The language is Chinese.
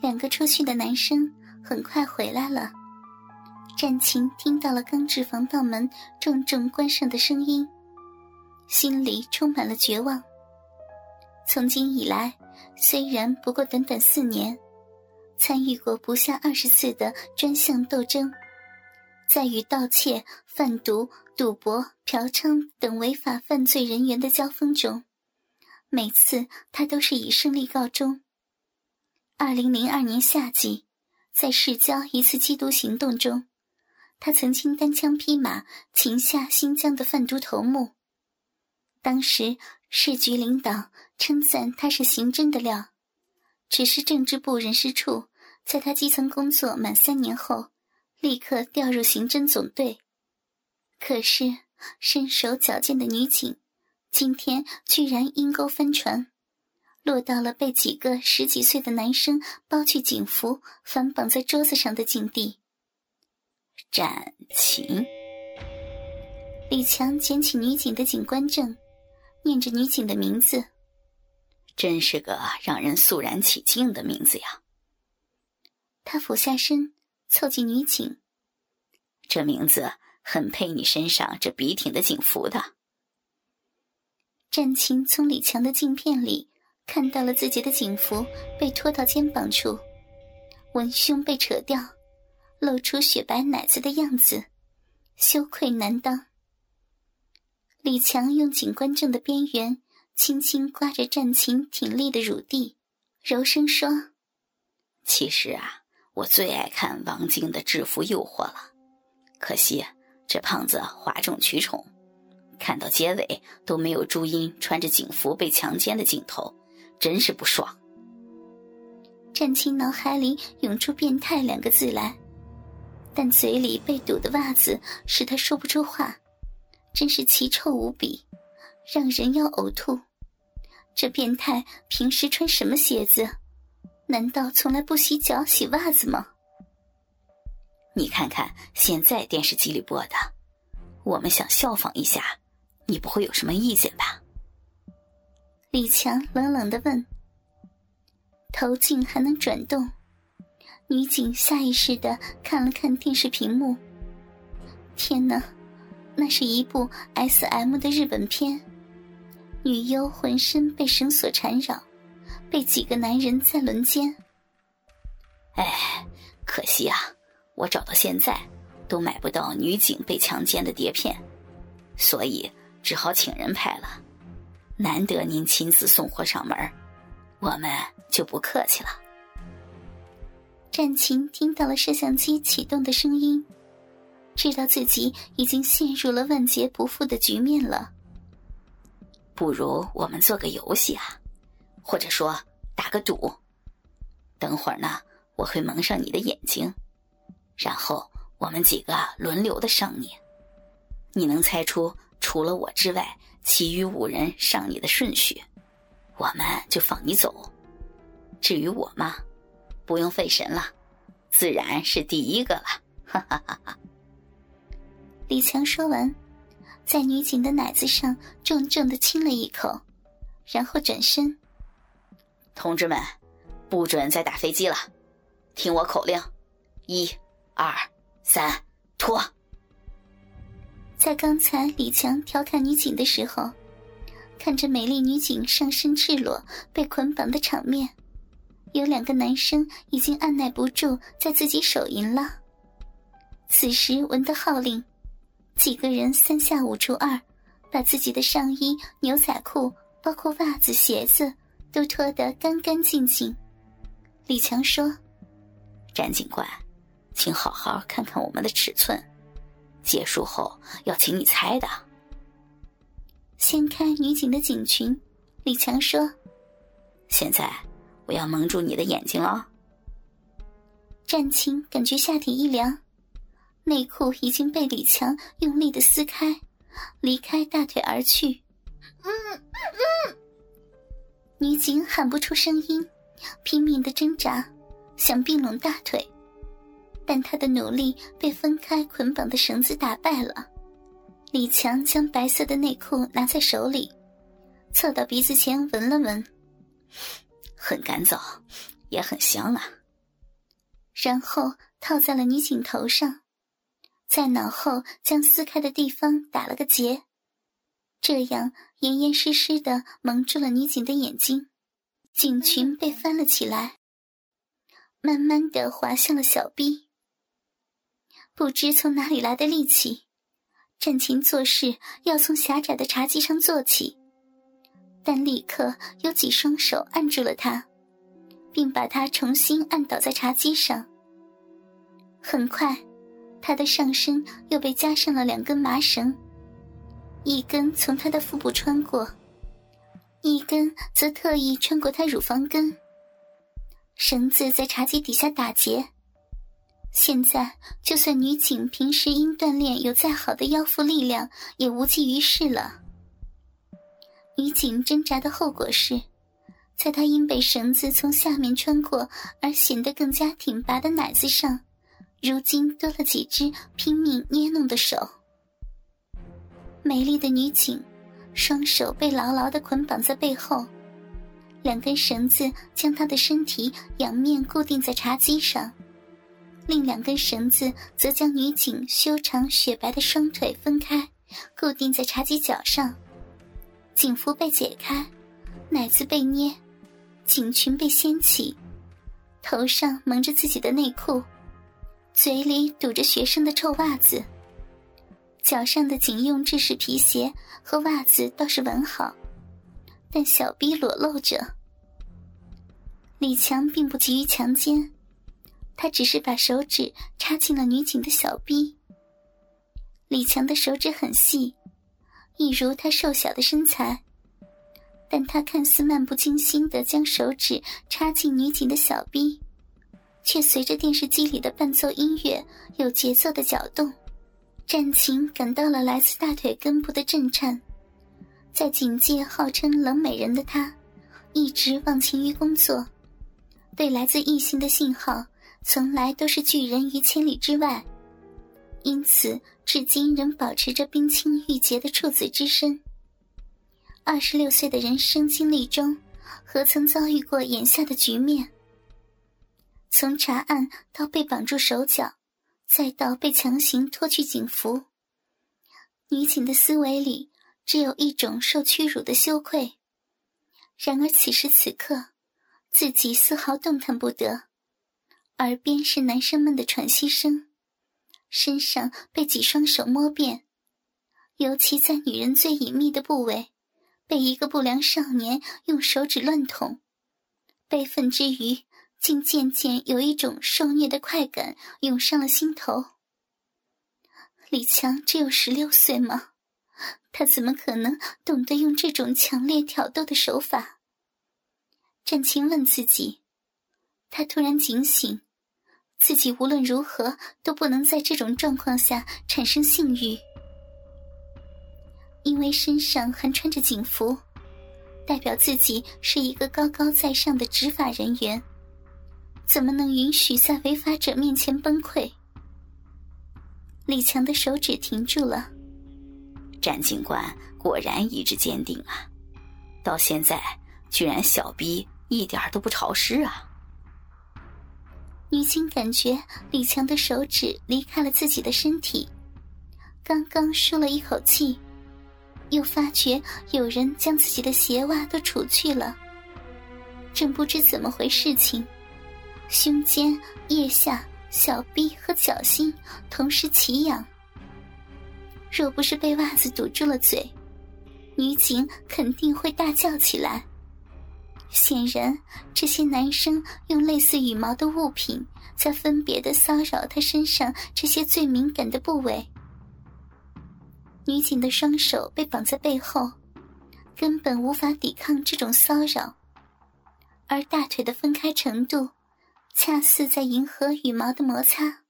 两个出去的男生很快回来了。战琴听到了钢制防盗门重重关上的声音，心里充满了绝望。从今以来，虽然不过短短四年，参与过不下二十次的专项斗争，在与盗窃、贩毒、赌博、嫖娼等违法犯罪人员的交锋中，每次他都是以胜利告终。二零零二年夏季，在市郊一次缉毒行动中。他曾经单枪匹马擒下新疆的贩毒头目。当时市局领导称赞他是刑侦的料，只是政治部人事处在他基层工作满三年后，立刻调入刑侦总队。可是身手矫健的女警，今天居然阴沟翻船，落到了被几个十几岁的男生剥去警服，反绑在桌子上的境地。战情。李强捡起女警的警官证，念着女警的名字，真是个让人肃然起敬的名字呀。他俯下身，凑近女警，这名字很配你身上这笔挺的警服的。战情从李强的镜片里看到了自己的警服被拖到肩膀处，文胸被扯掉。露出雪白奶子的样子，羞愧难当。李强用警官证的边缘轻轻刮着战琴挺立的乳地，柔声说：“其实啊，我最爱看王晶的《制服诱惑》了，可惜这胖子哗众取宠，看到结尾都没有朱茵穿着警服被强奸的镜头，真是不爽。”战青脑海里涌出“变态”两个字来。但嘴里被堵的袜子使他说不出话，真是奇臭无比，让人要呕吐。这变态平时穿什么鞋子？难道从来不洗脚洗袜子吗？你看看现在电视机里播的，我们想效仿一下，你不会有什么意见吧？李强冷冷的问。头颈还能转动。女警下意识的看了看电视屏幕，天哪，那是一部 S.M 的日本片，女优浑身被绳索缠绕，被几个男人在轮奸。哎，可惜啊，我找到现在都买不到女警被强奸的碟片，所以只好请人拍了。难得您亲自送货上门，我们就不客气了。战琴听到了摄像机启动的声音，知道自己已经陷入了万劫不复的局面了。不如我们做个游戏啊，或者说打个赌。等会儿呢，我会蒙上你的眼睛，然后我们几个轮流的上你。你能猜出除了我之外，其余五人上你的顺序，我们就放你走。至于我嘛。不用费神了，自然是第一个了。哈哈哈哈李强说完，在女警的奶子上重重的亲了一口，然后转身：“同志们，不准再打飞机了，听我口令，一、二、三，脱！”在刚才李强调侃女警的时候，看着美丽女警上身赤裸被捆绑的场面。有两个男生已经按耐不住，在自己手淫了。此时闻到号令，几个人三下五除二，把自己的上衣、牛仔裤，包括袜子、鞋子，都脱得干干净净。李强说：“展警官，请好好看看我们的尺寸，结束后要请你猜的。”掀开女警的警裙，李强说：“现在。”我要蒙住你的眼睛了。战青感觉下体一凉，内裤已经被李强用力的撕开，离开大腿而去。嗯嗯。女警喊不出声音，拼命的挣扎，想并拢大腿，但他的努力被分开捆绑的绳子打败了。李强将白色的内裤拿在手里，凑到鼻子前闻了闻。很干燥，也很香啊！然后套在了女警头上，在脑后将撕开的地方打了个结，这样严严实实的蒙住了女警的眼睛。警裙被翻了起来，慢慢的滑向了小臂。不知从哪里来的力气，战琴做事要从狭窄的茶几上做起，但立刻有几双手按住了他，并把他重新按倒在茶几上。很快，他的上身又被加上了两根麻绳，一根从他的腹部穿过。一根则特意穿过他乳房根，绳子在茶几底下打结。现在，就算女警平时因锻炼有再好的腰腹力量，也无济于事了。女警挣扎的后果是，在她因被绳子从下面穿过而显得更加挺拔的奶子上，如今多了几只拼命捏弄的手。美丽的女警。双手被牢牢的捆绑在背后，两根绳子将她的身体仰面固定在茶几上，另两根绳子则将女警修长雪白的双腿分开，固定在茶几角上。警服被解开，奶子被捏，警裙被掀起，头上蒙着自己的内裤，嘴里堵着学生的臭袜子。脚上的警用制式皮鞋和袜子倒是完好，但小臂裸露着。李强并不急于强奸，他只是把手指插进了女警的小臂。李强的手指很细，一如他瘦小的身材，但他看似漫不经心的将手指插进女警的小臂，却随着电视机里的伴奏音乐有节奏的搅动。战琴感到了来自大腿根部的震颤，在警界号称“冷美人”的他，一直忘情于工作，对来自异性的信号从来都是拒人于千里之外，因此至今仍保持着冰清玉洁的处子之身。二十六岁的人生经历中，何曾遭遇过眼下的局面？从查案到被绑住手脚。再到被强行脱去警服，女警的思维里只有一种受屈辱的羞愧。然而此时此刻，自己丝毫动弹不得，耳边是男生们的喘息声，身上被几双手摸遍，尤其在女人最隐秘的部位，被一个不良少年用手指乱捅，悲愤之余。竟渐渐有一种受虐的快感涌上了心头。李强只有十六岁吗？他怎么可能懂得用这种强烈挑逗的手法？战青问自己。他突然警醒，自己无论如何都不能在这种状况下产生性欲，因为身上还穿着警服，代表自己是一个高高在上的执法人员。怎么能允许在违法者面前崩溃？李强的手指停住了。战警官果然意志坚定啊！到现在居然小逼一点都不潮湿啊！女警感觉李强的手指离开了自己的身体，刚刚舒了一口气，又发觉有人将自己的鞋袜都除去了，正不知怎么回事情。胸间、腋下、小臂和脚心同时起痒。若不是被袜子堵住了嘴，女警肯定会大叫起来。显然，这些男生用类似羽毛的物品在分别的骚扰她身上这些最敏感的部位。女警的双手被绑在背后，根本无法抵抗这种骚扰，而大腿的分开程度。恰似在迎合羽毛的摩擦。